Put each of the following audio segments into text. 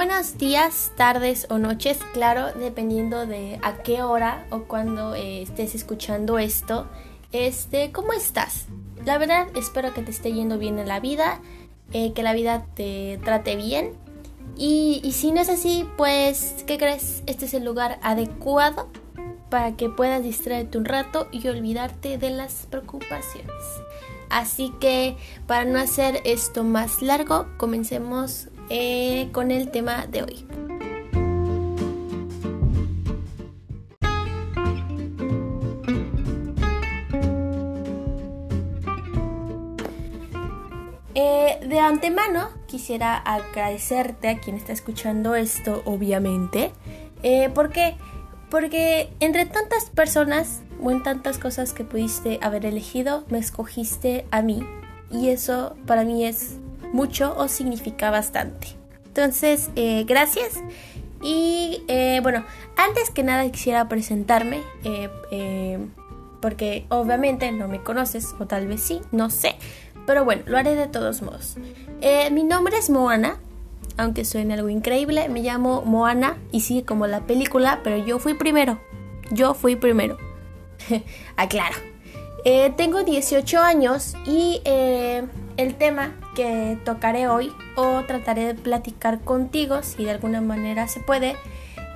buenos días, tardes o noches, claro, dependiendo de a qué hora o cuando eh, estés escuchando esto. Este, ¿cómo estás? La verdad, espero que te esté yendo bien en la vida, eh, que la vida te trate bien. Y, y si no es así, pues, ¿qué crees? Este es el lugar adecuado para que puedas distraerte un rato y olvidarte de las preocupaciones. Así que para no hacer esto más largo, comencemos eh, con el tema de hoy. Eh, de antemano quisiera agradecerte a quien está escuchando esto, obviamente. Eh, ¿Por qué? Porque entre tantas personas o en tantas cosas que pudiste haber elegido, me escogiste a mí. Y eso para mí es mucho o significa bastante. Entonces, eh, gracias. Y eh, bueno, antes que nada quisiera presentarme, eh, porque obviamente no me conoces, o tal vez sí, no sé. Pero bueno, lo haré de todos modos. mi nombre es Moana, aunque suene algo increíble, me llamo Moana y sigue como la película, pero yo fui primero. Yo fui primero. Aclaro. tengo 18 años y el tema que tocaré hoy o trataré de platicar contigo, si de alguna manera se puede,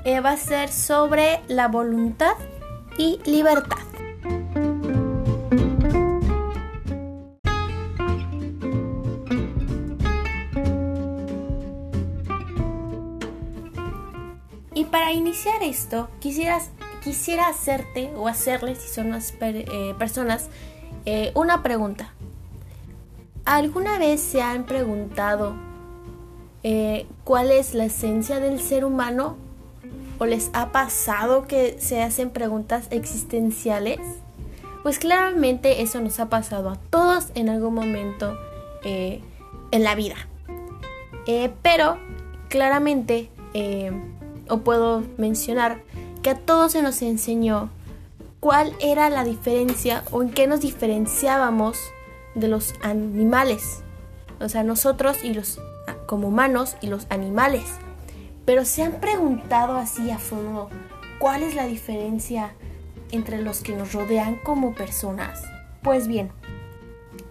eh, va a ser sobre la voluntad y libertad. Y para iniciar esto, quisieras, quisiera hacerte o hacerle, si son las eh, personas, eh, una pregunta. ¿Alguna vez se han preguntado eh, cuál es la esencia del ser humano? ¿O les ha pasado que se hacen preguntas existenciales? Pues claramente eso nos ha pasado a todos en algún momento eh, en la vida. Eh, pero claramente, o puedo mencionar, que a todos se nos enseñó cuál era la diferencia o en qué nos diferenciábamos de los animales. O sea, nosotros y los como humanos y los animales. Pero se han preguntado así a fondo cuál es la diferencia entre los que nos rodean como personas. Pues bien,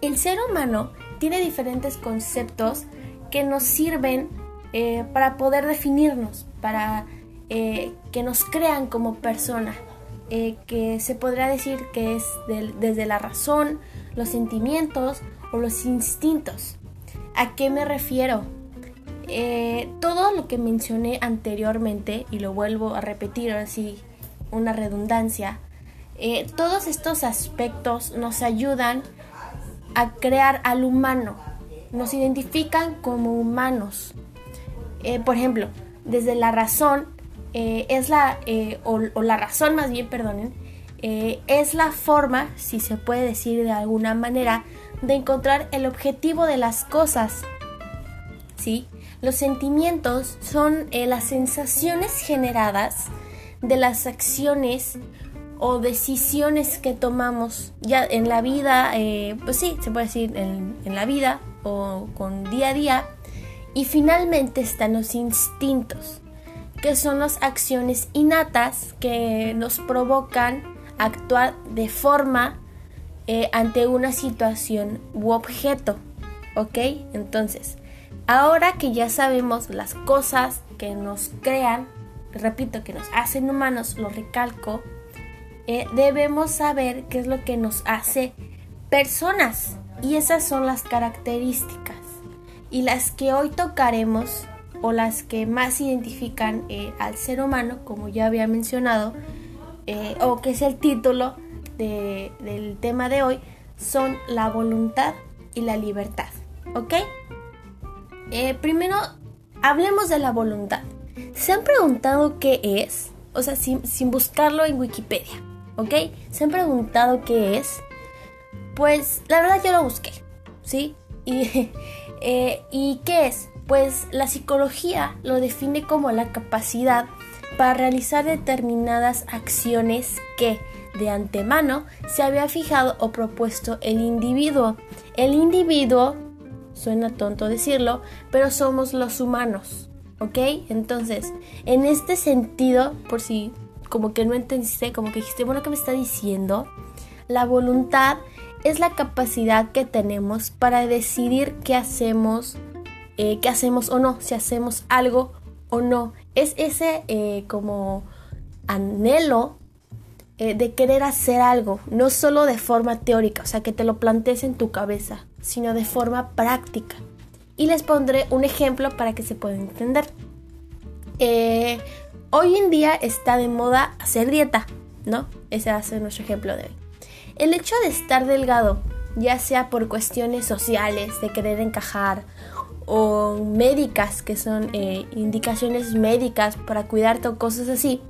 el ser humano tiene diferentes conceptos que nos sirven eh, para poder definirnos, para eh, que nos crean como persona, eh, que se podrá decir que es desde la razón, los sentimientos o los instintos. ¿A qué me refiero? Eh, todo lo que mencioné anteriormente, y lo vuelvo a repetir así, una redundancia, eh, todos estos aspectos nos ayudan a crear al humano, nos identifican como humanos. Eh, por ejemplo, desde la razón, es la, o, o, la razón más bien, perdonen, eh, es la forma, si se puede decir de alguna manera, de encontrar el objetivo de las cosas. ¿Sí? Los sentimientos son eh, las sensaciones generadas de las acciones o decisiones que tomamos ya en la vida, eh, pues sí, se puede decir en, en la vida o con día a día. Y finalmente están los instintos, que son las acciones innatas que nos provocan actuar de forma eh, ante una situación u objeto. ¿Ok? Entonces, ahora que ya sabemos las cosas que nos crean, repito, que nos hacen humanos, lo recalco, eh, debemos saber qué es lo que nos hace personas. Y esas son las características. Y las que hoy tocaremos, o las que más identifican eh, al ser humano, como ya había mencionado, eh, o que es el título del tema de hoy, son la voluntad y la libertad. ¿Ok? Eh, primero, hablemos de la voluntad. ¿Se han preguntado qué es? O sea, sin, buscarlo en Wikipedia. ¿Ok? ¿Se han preguntado qué es? Pues la verdad yo lo busqué. ¿Sí? Y, eh, ¿Y qué es? Pues la psicología lo define como la capacidad para realizar determinadas acciones que de antemano se había fijado o propuesto el individuo. El individuo, suena tonto decirlo, pero somos los humanos, ¿ok? Entonces, en este sentido, por si como que no entendiste, como que dijiste, bueno, ¿qué me está diciendo? La voluntad es la capacidad que tenemos para decidir qué hacemos, eh, qué hacemos o no, si hacemos algo o no. Es ese eh, como anhelo eh, de querer hacer algo, no solo de forma teórica, o sea, que te lo plantees en tu cabeza, sino de forma práctica. Y les pondré un ejemplo para que se pueda entender. hoy en día está de moda hacer dieta, ¿no? Ese va a ser nuestro ejemplo de hoy. El hecho de estar delgado, ya sea por cuestiones sociales, de querer encajar, o médicas, que son eh, indicaciones médicas para cuidarte o cosas así,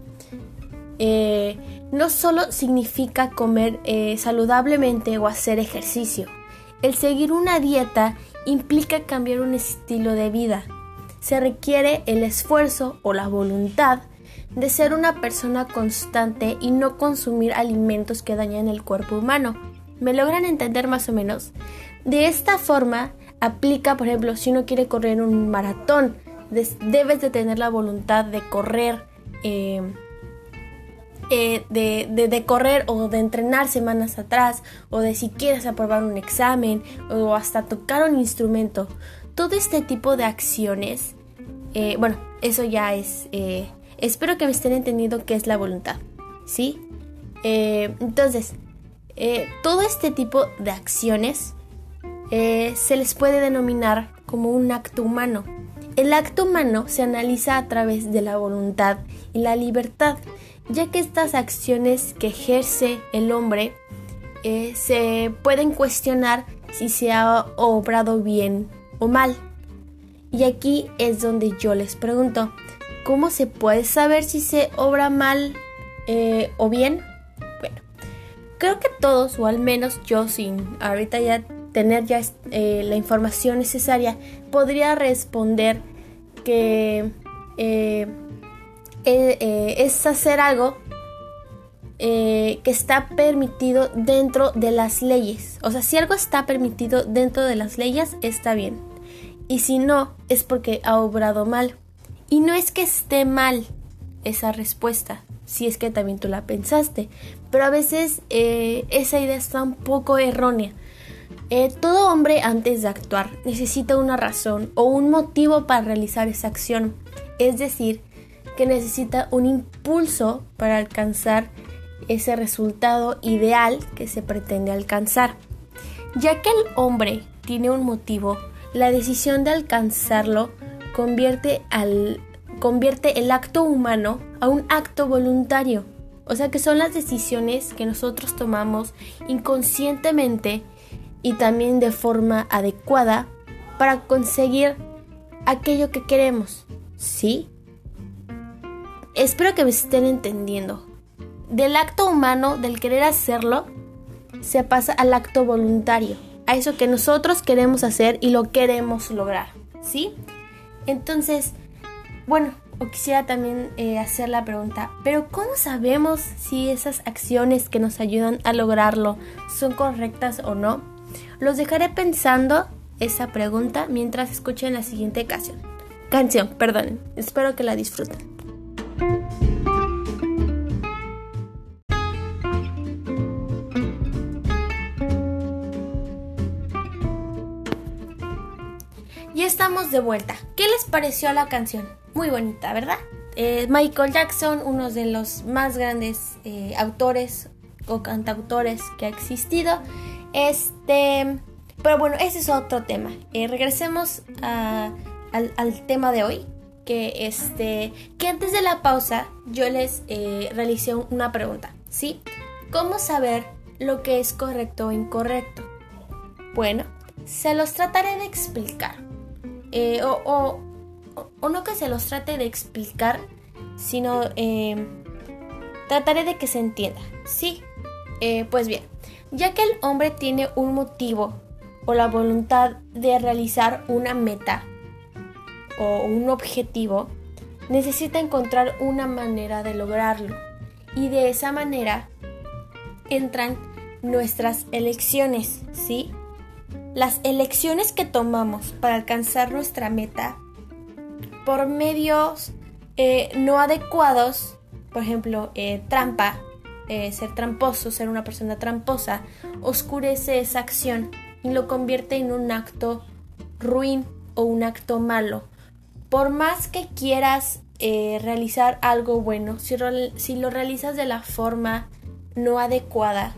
eh, no solo significa comer eh, saludablemente o hacer ejercicio. El seguir una dieta implica cambiar un estilo de vida. Se requiere el esfuerzo o la voluntad de ser una persona constante y no consumir alimentos que dañan el cuerpo humano. ¿Me logran entender más o menos? De esta forma, aplica, por ejemplo, si uno quiere correr un maratón, debes de tener la voluntad de correr, eh, eh, de, de, correr o de entrenar semanas atrás, o de si quieres aprobar un examen, o hasta tocar un instrumento. Todo este tipo de acciones, eh, bueno, eso ya es Espero que me estén entendiendo qué es la voluntad, ¿sí? Eh, entonces, eh, todo este tipo de acciones eh, se les puede denominar como un acto humano. El acto humano se analiza a través de la voluntad y la libertad, ya que estas acciones que ejerce el hombre se pueden cuestionar si se ha obrado bien o mal. Y aquí es donde yo les pregunto, ¿Cómo se puede saber si se obra mal eh, o bien? Bueno, creo que todos, o al menos yo sin ahorita ya tener ya eh, la información necesaria, podría responder que eh, es hacer algo que está permitido dentro de las leyes. O sea, si algo está permitido dentro de las leyes, está bien. Y si no, es porque ha obrado mal. Y no es que esté mal esa respuesta, si es que también tú la pensaste, pero a veces eh, esa idea está un poco errónea. Eh, todo hombre antes de actuar necesita una razón o un motivo para realizar esa acción, es decir, que necesita un impulso para alcanzar ese resultado ideal que se pretende alcanzar. Ya que el hombre tiene un motivo, la decisión de alcanzarlo convierte, al, convierte el acto humano a un acto voluntario. O sea que son las decisiones que nosotros tomamos inconscientemente y también de forma adecuada para conseguir aquello que queremos. ¿Sí? Espero que me estén entendiendo. Del acto humano, del querer hacerlo, se pasa al acto voluntario, a eso que nosotros queremos hacer y lo queremos lograr. ¿Sí? Entonces, bueno, o quisiera también eh, hacer la pregunta, pero ¿cómo sabemos si esas acciones que nos ayudan a lograrlo son correctas o no? Los dejaré pensando esa pregunta mientras escuchen la siguiente canción. Canción, perdón. Espero que la disfruten. Ya estamos de vuelta. ¿Qué les pareció la canción? Muy bonita, ¿verdad? Eh, Michael Jackson, uno de los más grandes eh, autores o cantautores que ha existido. Este, pero bueno, ese es otro tema. Eh, regresemos al, tema de hoy, que este, que antes de la pausa yo les realicé una pregunta, ¿sí? ¿Cómo saber lo que es correcto o incorrecto? Bueno, se los trataré de explicar. Eh, o, no que se los trate de explicar, sino eh, trataré de que se entienda. Sí, eh, pues bien, ya que el hombre tiene un motivo o la voluntad de realizar una meta o un objetivo, necesita encontrar una manera de lograrlo. Y de esa manera entran nuestras elecciones, ¿sí? Las elecciones que tomamos para alcanzar nuestra meta por medios eh, no adecuados, por ejemplo, eh, trampa, eh, ser tramposo, ser una persona tramposa, oscurece esa acción y lo convierte en un acto ruin o un acto malo. Por más que quieras realizar algo bueno, si, lo realizas de la forma no adecuada,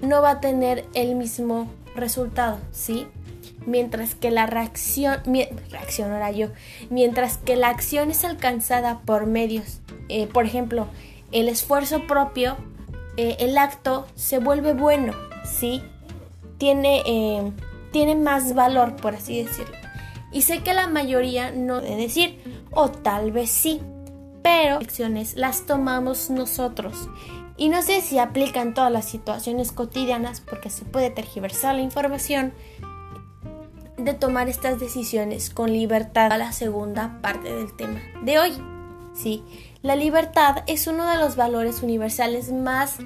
no va a tener el mismo resultado, ¿sí? mientras que la reacción, reacción yo, mientras que la acción es alcanzada por medios, eh, por ejemplo, el esfuerzo propio, eh, el acto se vuelve bueno, ¿sí? Tiene, eh, tiene más valor, por así decirlo. Y sé que la mayoría no debe decir, o tal vez sí, pero acciones las tomamos nosotros. Y no sé si aplican todas las situaciones cotidianas porque se puede tergiversar la información de tomar estas decisiones con libertad a la segunda parte del tema de hoy. Sí, la libertad es uno de los valores universales más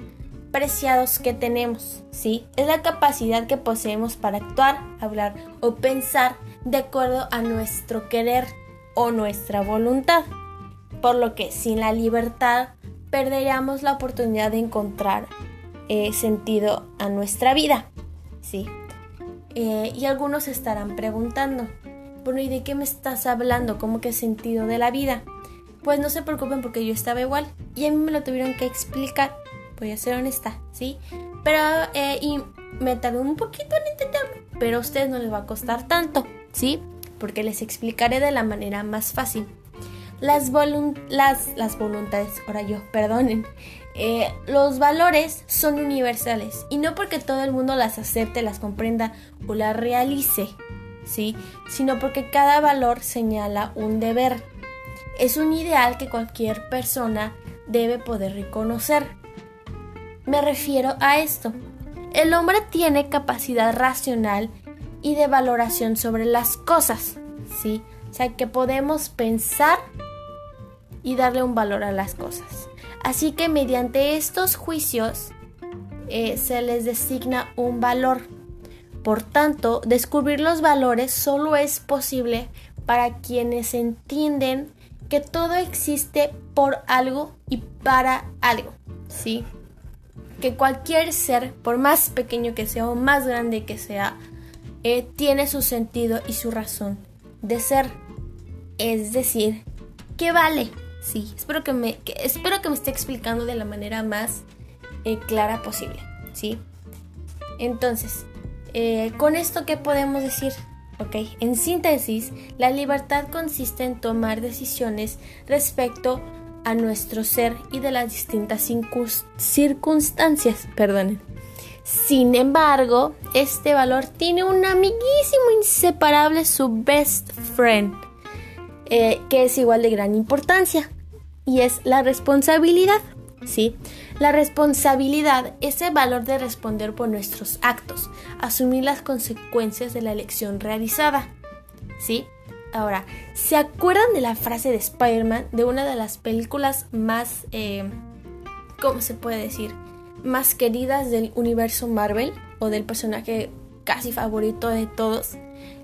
preciados que tenemos, ¿sí? Es la capacidad que poseemos para actuar, hablar o pensar de acuerdo a nuestro querer o nuestra voluntad. Por lo que sin la libertad perderíamos la oportunidad de encontrar eh, sentido a nuestra vida, ¿sí? Eh, y algunos estarán preguntando, bueno, ¿y de qué me estás hablando? ¿Cómo que sentido de la vida? Pues no se preocupen porque yo estaba igual y a mí me lo tuvieron que explicar, voy a ser honesta, ¿sí? Pero, eh, y me tardó un poquito en entenderlo, pero a ustedes no les va a costar tanto, ¿sí? Porque les explicaré de la manera más fácil. Las, las, las voluntades, ahora yo, perdonen, eh, los valores son universales y no porque todo el mundo las acepte, las comprenda o las realice, ¿sí? sino porque cada valor señala un deber. Es un ideal que cualquier persona debe poder reconocer. Me refiero a esto. El hombre tiene capacidad racional y de valoración sobre las cosas, ¿sí? O sea, que podemos pensar y darle un valor a las cosas. Así que mediante estos juicios eh, se les designa un valor. Por tanto, descubrir los valores solo es posible para quienes entienden que todo existe por algo y para algo, ¿sí? Que cualquier ser, por más pequeño que sea o más grande que sea, eh, tiene su sentido y su razón de ser. Es decir, que vale. Sí, espero que me, espero que me esté explicando de la manera más eh, clara posible. ¿sí? Entonces, eh, con esto, ¿qué podemos decir? Ok, en síntesis, la libertad consiste en tomar decisiones respecto a nuestro ser y de las distintas circunstancias. Perdonen. Sin embargo, este valor tiene un amiguísimo inseparable, su best friend, eh, que es igual de gran importancia y es la responsabilidad. ¿Sí? La responsabilidad es el valor de responder por nuestros actos, asumir las consecuencias de la elección realizada. ¿sí? Ahora, ¿se acuerdan de la frase de Spider-Man de una de las películas más, eh, ¿cómo se puede decir? Más queridas del universo Marvel o del personaje casi favorito de todos?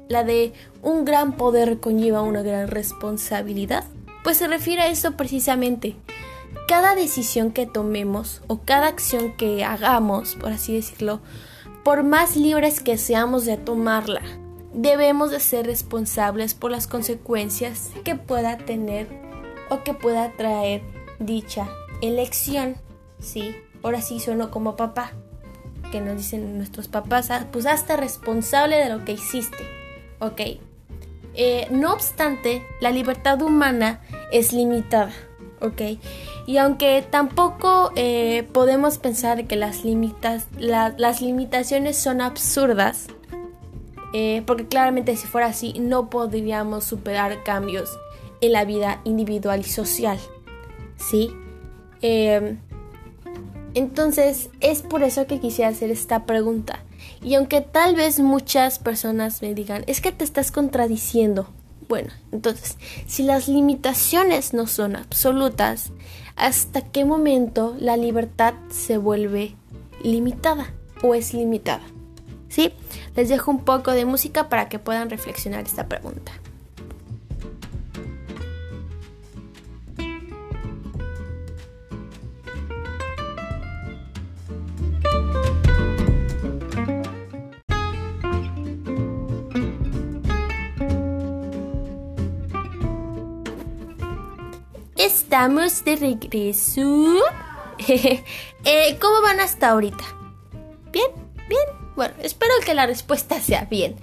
La de un gran poder conlleva una gran responsabilidad. Pues se refiere a eso precisamente. Cada decisión que tomemos o cada acción que hagamos, por así decirlo, por más libres que seamos de tomarla, debemos de ser responsables por las consecuencias que pueda tener o que pueda traer dicha elección. Sí, ahora sí sueno como papá, que nos dicen nuestros papás, ah, pues hazte responsable de lo que hiciste. Ok, eh, no obstante, la libertad humana es limitada, ¿ok? Y aunque tampoco eh, podemos pensar que las, las limitaciones son absurdas, eh, porque claramente si fuera así no podríamos superar cambios en la vida individual y social, ¿sí? entonces es por eso que quisiera hacer esta pregunta. Y aunque tal vez muchas personas me digan, es que te estás contradiciendo. Bueno, entonces, si las limitaciones no son absolutas, ¿hasta qué momento la libertad se vuelve limitada o es limitada? ¿Sí? Les dejo un poco de música para que puedan reflexionar esta pregunta. Estamos de regreso. Eh, ¿Cómo van hasta ahorita? ¿Bien? ¿Bien? Bueno, espero que la respuesta sea bien.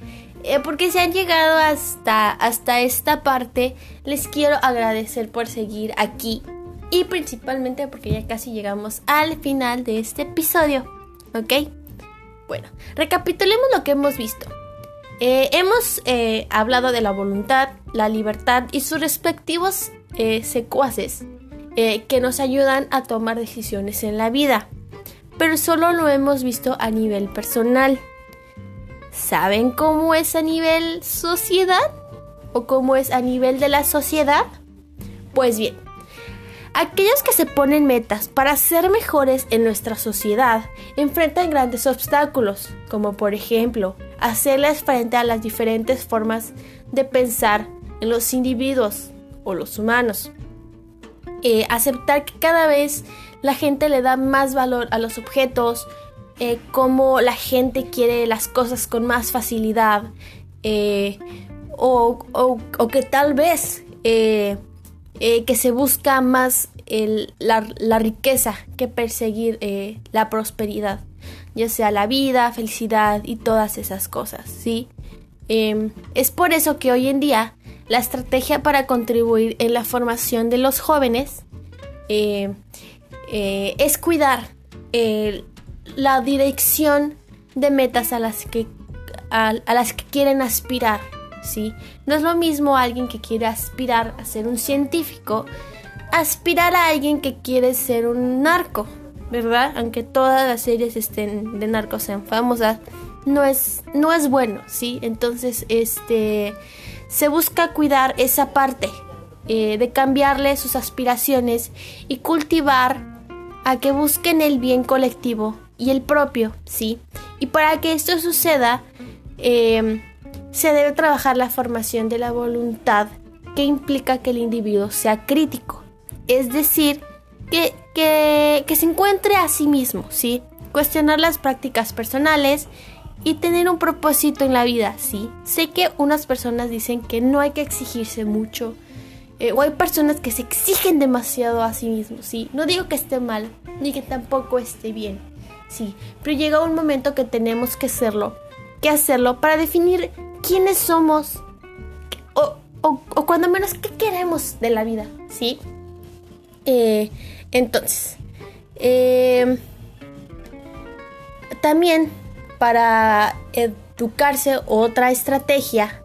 Eh, porque si han llegado hasta, hasta esta parte, les quiero agradecer por seguir aquí. Y principalmente porque ya casi llegamos al final de este episodio. ¿Ok? Bueno, recapitulemos lo que hemos visto. Eh, hemos hablado de la voluntad, la libertad y sus respectivos secuaces eh, que nos ayudan a tomar decisiones en la vida, pero solo lo hemos visto a nivel personal. ¿Saben cómo es a nivel sociedad? ¿O cómo es a nivel de la sociedad? Pues bien, aquellos que se ponen metas para ser mejores en nuestra sociedad enfrentan grandes obstáculos, como por ejemplo hacerles frente a las diferentes formas de pensar en los individuos o los humanos. Eh, aceptar que cada vez la gente le da más valor a los objetos, eh, cómo la gente quiere las cosas con más facilidad, eh, o, que tal vez que se busca más la, riqueza que perseguir la prosperidad, ya sea la vida, felicidad y todas esas cosas, ¿sí? Em, es por eso que hoy en día la estrategia para contribuir en la formación de los jóvenes eh, eh, es cuidar eh, la dirección de metas a las que, a, las que quieren aspirar. ¿sí? No es lo mismo alguien que quiere aspirar a ser un científico, aspirar a alguien que quiere ser un narco, ¿verdad? Aunque todas las series estén de narcos sean famosas, no es, no es bueno, ¿sí? Entonces, este se busca cuidar esa parte, eh, de cambiarle sus aspiraciones y cultivar a que busquen el bien colectivo y el propio, ¿sí? Y para que esto suceda, em, se debe trabajar la formación de la voluntad que implica que el individuo sea crítico, es decir, que, que, que se encuentre a sí mismo, ¿sí? Cuestionar las prácticas personales y tener un propósito en la vida, ¿sí? Sé que unas personas dicen que no hay que exigirse mucho, eh, o hay personas que se exigen demasiado a sí mismos, ¿sí? No digo que esté mal, ni que tampoco esté bien, ¿sí? Pero llega un momento que tenemos que hacerlo, que hacerlo para definir quiénes somos, o, o, cuando menos qué queremos de la vida, ¿sí? Eh, entonces, eh, también para educarse, otra estrategia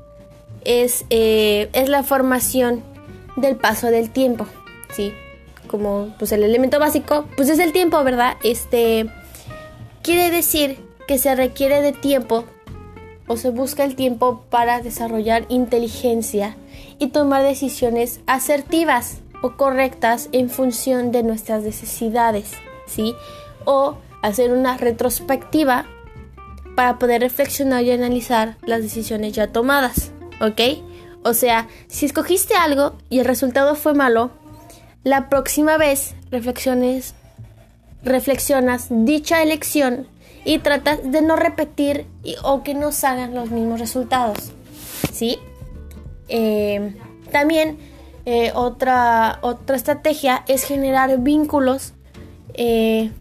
es, eh, es la formación del paso del tiempo, ¿sí? Como pues el elemento básico, pues es el tiempo, ¿verdad? Este quiere decir que se requiere de tiempo o se busca el tiempo para desarrollar inteligencia y tomar decisiones asertivas o correctas en función de nuestras necesidades, ¿sí? O hacer una retrospectiva para poder reflexionar y analizar las decisiones ya tomadas, ¿ok? O sea, si escogiste algo y el resultado fue malo, la próxima vez reflexiones, reflexionas dicha elección y tratas de no repetir o que no salgan los mismos resultados, ¿sí? Eh, también eh, otra, otra estrategia es generar vínculos eh,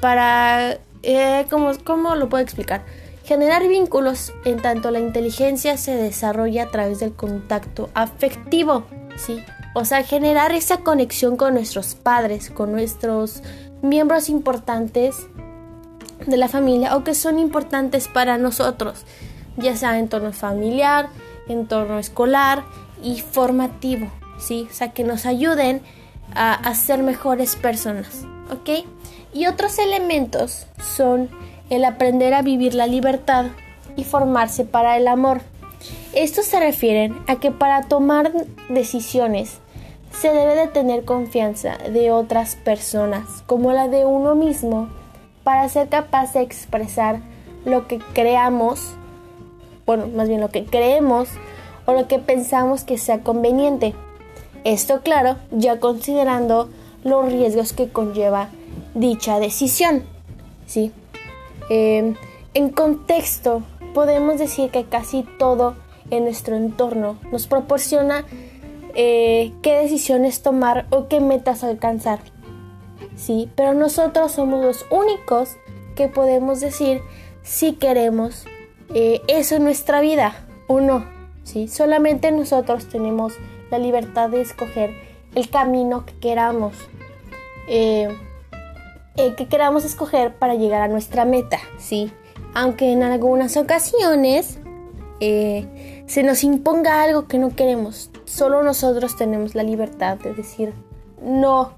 para eh, ¿cómo, lo puedo explicar? Generar vínculos en tanto la inteligencia se desarrolla a través del contacto afectivo, ¿sí? O sea, generar esa conexión con nuestros padres, con nuestros miembros importantes de la familia o que son importantes para nosotros, ya sea en entorno familiar, entorno escolar y formativo, ¿sí? O sea, que nos ayuden a, a ser mejores personas, ¿ok? Y otros elementos son el aprender a vivir la libertad y formarse para el amor. Estos se refieren a que para tomar decisiones se debe de tener confianza de otras personas, como la de uno mismo, para ser capaz de expresar lo que creamos, bueno, más bien lo que creemos o lo que pensamos que sea conveniente. Esto, claro, ya considerando los riesgos que conlleva dicha decisión. ¿sí? Em, en contexto, podemos decir que casi todo en nuestro entorno nos proporciona eh, qué decisiones tomar o qué metas alcanzar. Sí, pero nosotros somos los únicos que podemos decir si queremos eh, eso en nuestra vida o no. ¿sí? Solamente nosotros tenemos la libertad de escoger el camino que queramos. Eh, que queramos escoger para llegar a nuestra meta, ¿sí? Aunque en algunas ocasiones se nos imponga algo que no queremos. Solo nosotros tenemos la libertad de decir no.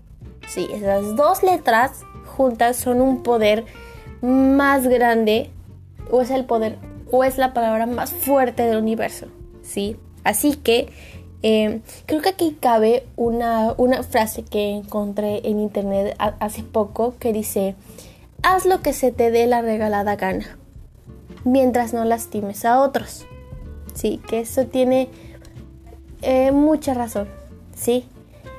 Sí, esas dos letras juntas son un poder más grande o es el poder o es la palabra más fuerte del universo. Sí, así que em, creo que aquí cabe una, una frase que encontré en internet hace poco que dice, haz lo que se te dé la regalada gana, mientras no lastimes a otros. Sí, que eso tiene eh, mucha razón, ¿sí?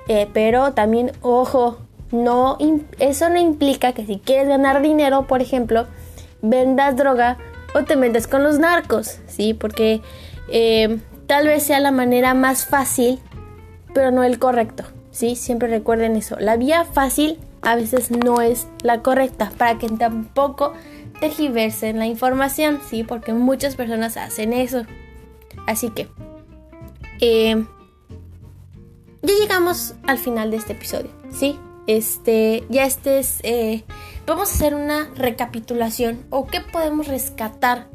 Eh, pero también, ojo, no, eso no implica que si quieres ganar dinero, por ejemplo, vendas droga o te metas con los narcos, ¿sí? Porque eh, tal vez sea la manera más fácil, pero no el correcto, ¿sí? Siempre recuerden eso. La vía fácil a veces no es la correcta, para que tampoco en la información, ¿sí? Porque muchas personas hacen eso. Así que, eh, ya llegamos al final de este episodio, ¿sí? Este, ya este es, eh, vamos a hacer una recapitulación o qué podemos rescatar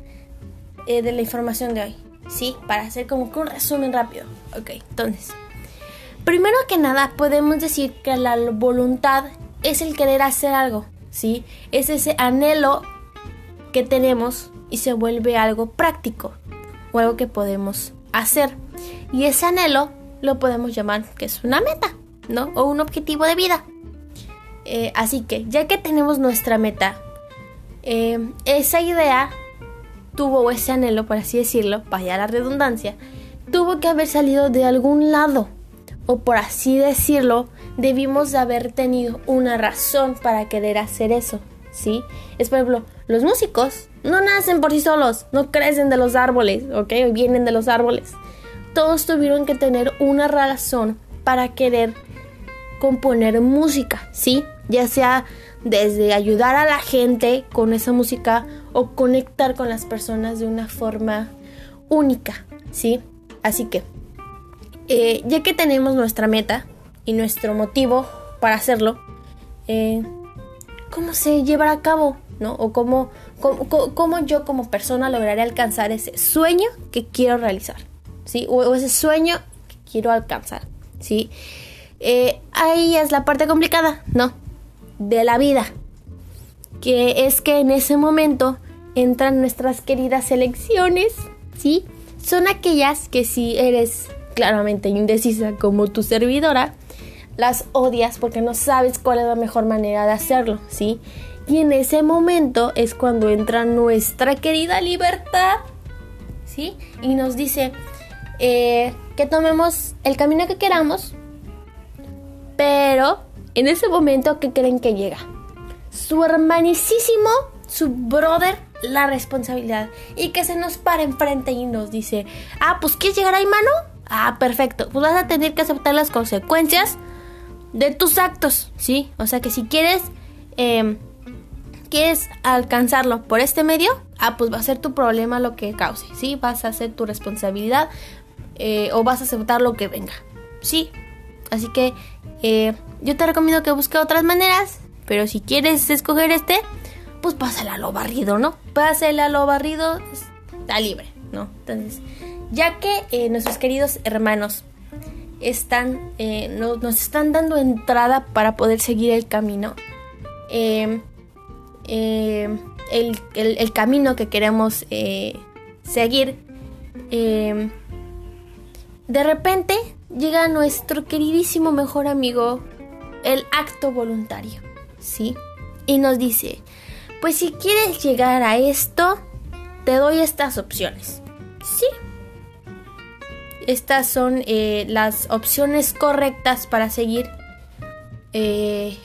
eh, de la información de hoy, ¿sí? Para hacer como que un resumen rápido. Ok, entonces, primero que nada podemos decir que la voluntad es el querer hacer algo, ¿sí? Es ese anhelo que tenemos y se vuelve algo práctico o algo que podemos hacer. Y ese anhelo lo podemos llamar que es una meta, ¿no? O un objetivo de vida. Eh, así que, ya que tenemos nuestra meta, eh, esa idea tuvo, ese anhelo, por así decirlo, vaya la redundancia, tuvo que haber salido de algún lado. O por así decirlo, debimos de haber tenido una razón para querer hacer eso, ¿sí? Es por ejemplo, los músicos no nacen por sí solos, no crecen de los árboles, ¿ok? Vienen de los árboles. Todos tuvieron que tener una razón para querer componer música, ¿sí? Ya sea desde ayudar a la gente con esa música o conectar con las personas de una forma única, ¿sí? Así que, eh, ya que tenemos nuestra meta y nuestro motivo para hacerlo, eh, ¿cómo se llevará a cabo? ¿No? O cómo ¿Cómo, yo como persona lograré alcanzar ese sueño que quiero realizar? ¿Sí? O, ese sueño que quiero alcanzar. ¿Sí? Eh, ahí es la parte complicada, ¿no? De la vida. Que es que en ese momento entran nuestras queridas elecciones, ¿sí? Son aquellas que si eres claramente indecisa como tu servidora, las odias porque no sabes cuál es la mejor manera de hacerlo, ¿sí? Y en ese momento es cuando entra nuestra querida libertad, ¿sí? Y nos dice eh, que tomemos el camino que queramos, pero en ese momento, ¿qué creen que llega? Su hermanicísimo, su brother, la responsabilidad. Y que se nos para enfrente y nos dice, ah, pues ¿quieres llegar ahí, mano? Ah, perfecto. Pues vas a tener que aceptar las consecuencias de tus actos, ¿sí? O sea que si quieres... Eh, quieres alcanzarlo por este medio, ah, pues va a ser tu problema lo que cause, ¿sí? Vas a hacer tu responsabilidad eh, o vas a aceptar lo que venga, ¿sí? Así que eh, yo te recomiendo que busques otras maneras, pero si quieres escoger este, pues pásala a lo barrido, ¿no? Pásala a lo barrido, está libre, ¿no? Entonces, ya que eh, nuestros queridos hermanos están, nos están dando entrada para poder seguir el camino, eh, eh, el, camino que queremos eh, seguir, eh, de repente llega nuestro queridísimo mejor amigo, el acto voluntario, ¿sí? Y nos dice, pues si quieres llegar a esto, te doy estas opciones, ¿sí? Estas son las opciones correctas para seguir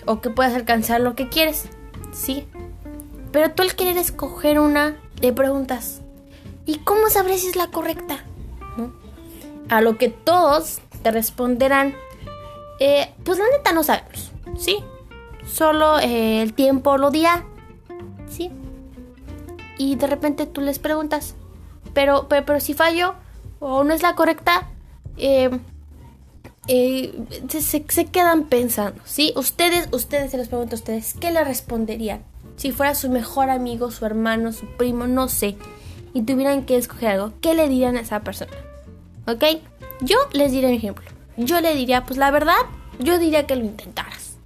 o que puedas alcanzar lo que quieres, ¿sí? Pero tú al querer escoger una, le preguntas, ¿y cómo sabré si es la correcta? A lo que todos te responderán, eh, pues la neta no sabemos, ¿sí? Solo eh, el tiempo lo dirá, ¿sí? Y de repente tú les preguntas, pero, pero, si fallo o no es la correcta, eh, se, se, quedan pensando, ¿sí? Ustedes, ustedes se les pregunto a ustedes, ¿qué le responderían? Si fuera su mejor amigo, su hermano, su primo, no sé, y tuvieran que escoger algo, ¿qué le dirían a esa persona? ¿Ok? Yo les diré mi ejemplo. Yo le diría, pues la verdad, yo diría que lo intentaras.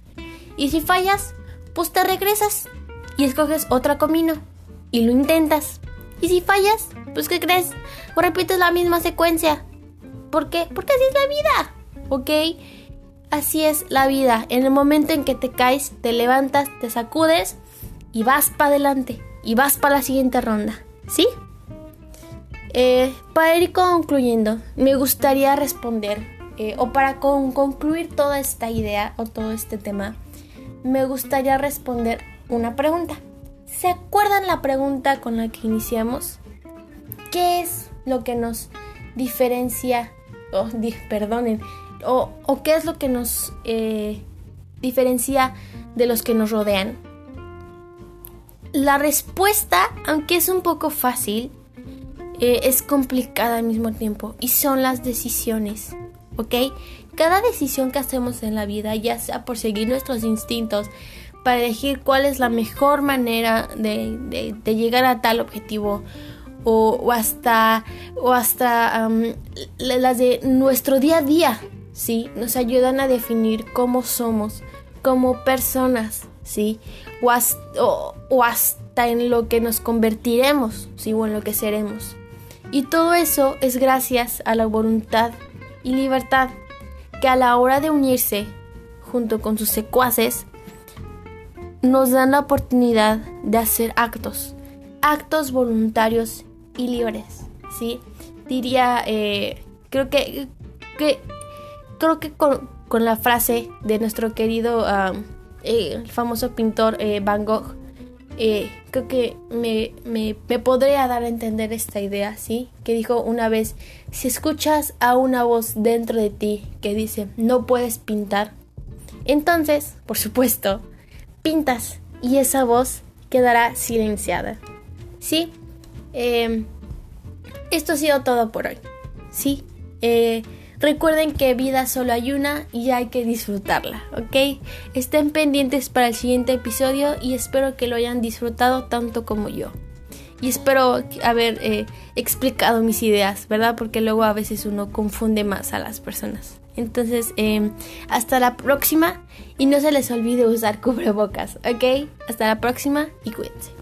Y si fallas, pues te regresas y escoges otro camino y lo intentas. Y si fallas, pues ¿qué crees? O repites la misma secuencia. ¿Por qué? Porque así es la vida. ¿Ok? Así es la vida. En el momento en que te caes, te levantas, te sacudes y vas para adelante. Y vas para la siguiente ronda. ¿Sí? Eh, para ir concluyendo, me gustaría responder, eh, o para concluir toda esta idea o todo este tema, me gustaría responder una pregunta. ¿Se acuerdan la pregunta con la que iniciamos? ¿Qué es lo que nos diferencia, oh, perdonen, o, qué es lo que nos eh, diferencia de los que nos rodean? La respuesta, aunque es un poco fácil, eh, es complicada al mismo tiempo y son las decisiones, ¿ok? Cada decisión que hacemos en la vida, ya sea por seguir nuestros instintos, para elegir cuál es la mejor manera de, llegar a tal objetivo, o, hasta, o hasta las de nuestro día a día, ¿sí? Nos ayudan a definir cómo somos como personas, ¿sí? O hasta, o hasta en lo que nos convertiremos, ¿sí? O en lo que seremos. Y todo eso es gracias a la voluntad y libertad que a la hora de unirse junto con sus secuaces nos dan la oportunidad de hacer actos, actos voluntarios y libres, ¿sí? Diría, eh, creo que, creo que con, la frase de nuestro querido, ah, eh, el famoso pintor eh, Van Gogh, eh, creo que me, me, podría dar a entender esta idea, ¿sí? Que dijo una vez, si escuchas a una voz dentro de ti que dice, no puedes pintar, entonces, por supuesto, pintas y esa voz quedará silenciada, ¿sí? Em, esto ha sido todo por hoy, ¿sí? Eh, Recuerden que vida solo hay una y hay que disfrutarla, ¿ok? Estén pendientes para el siguiente episodio y espero que lo hayan disfrutado tanto como yo. Y espero haber eh, explicado mis ideas, ¿verdad? Porque luego a veces uno confunde más a las personas. Entonces, em, hasta la próxima y no se les olvide usar cubrebocas, ¿ok? Hasta la próxima y cuídense.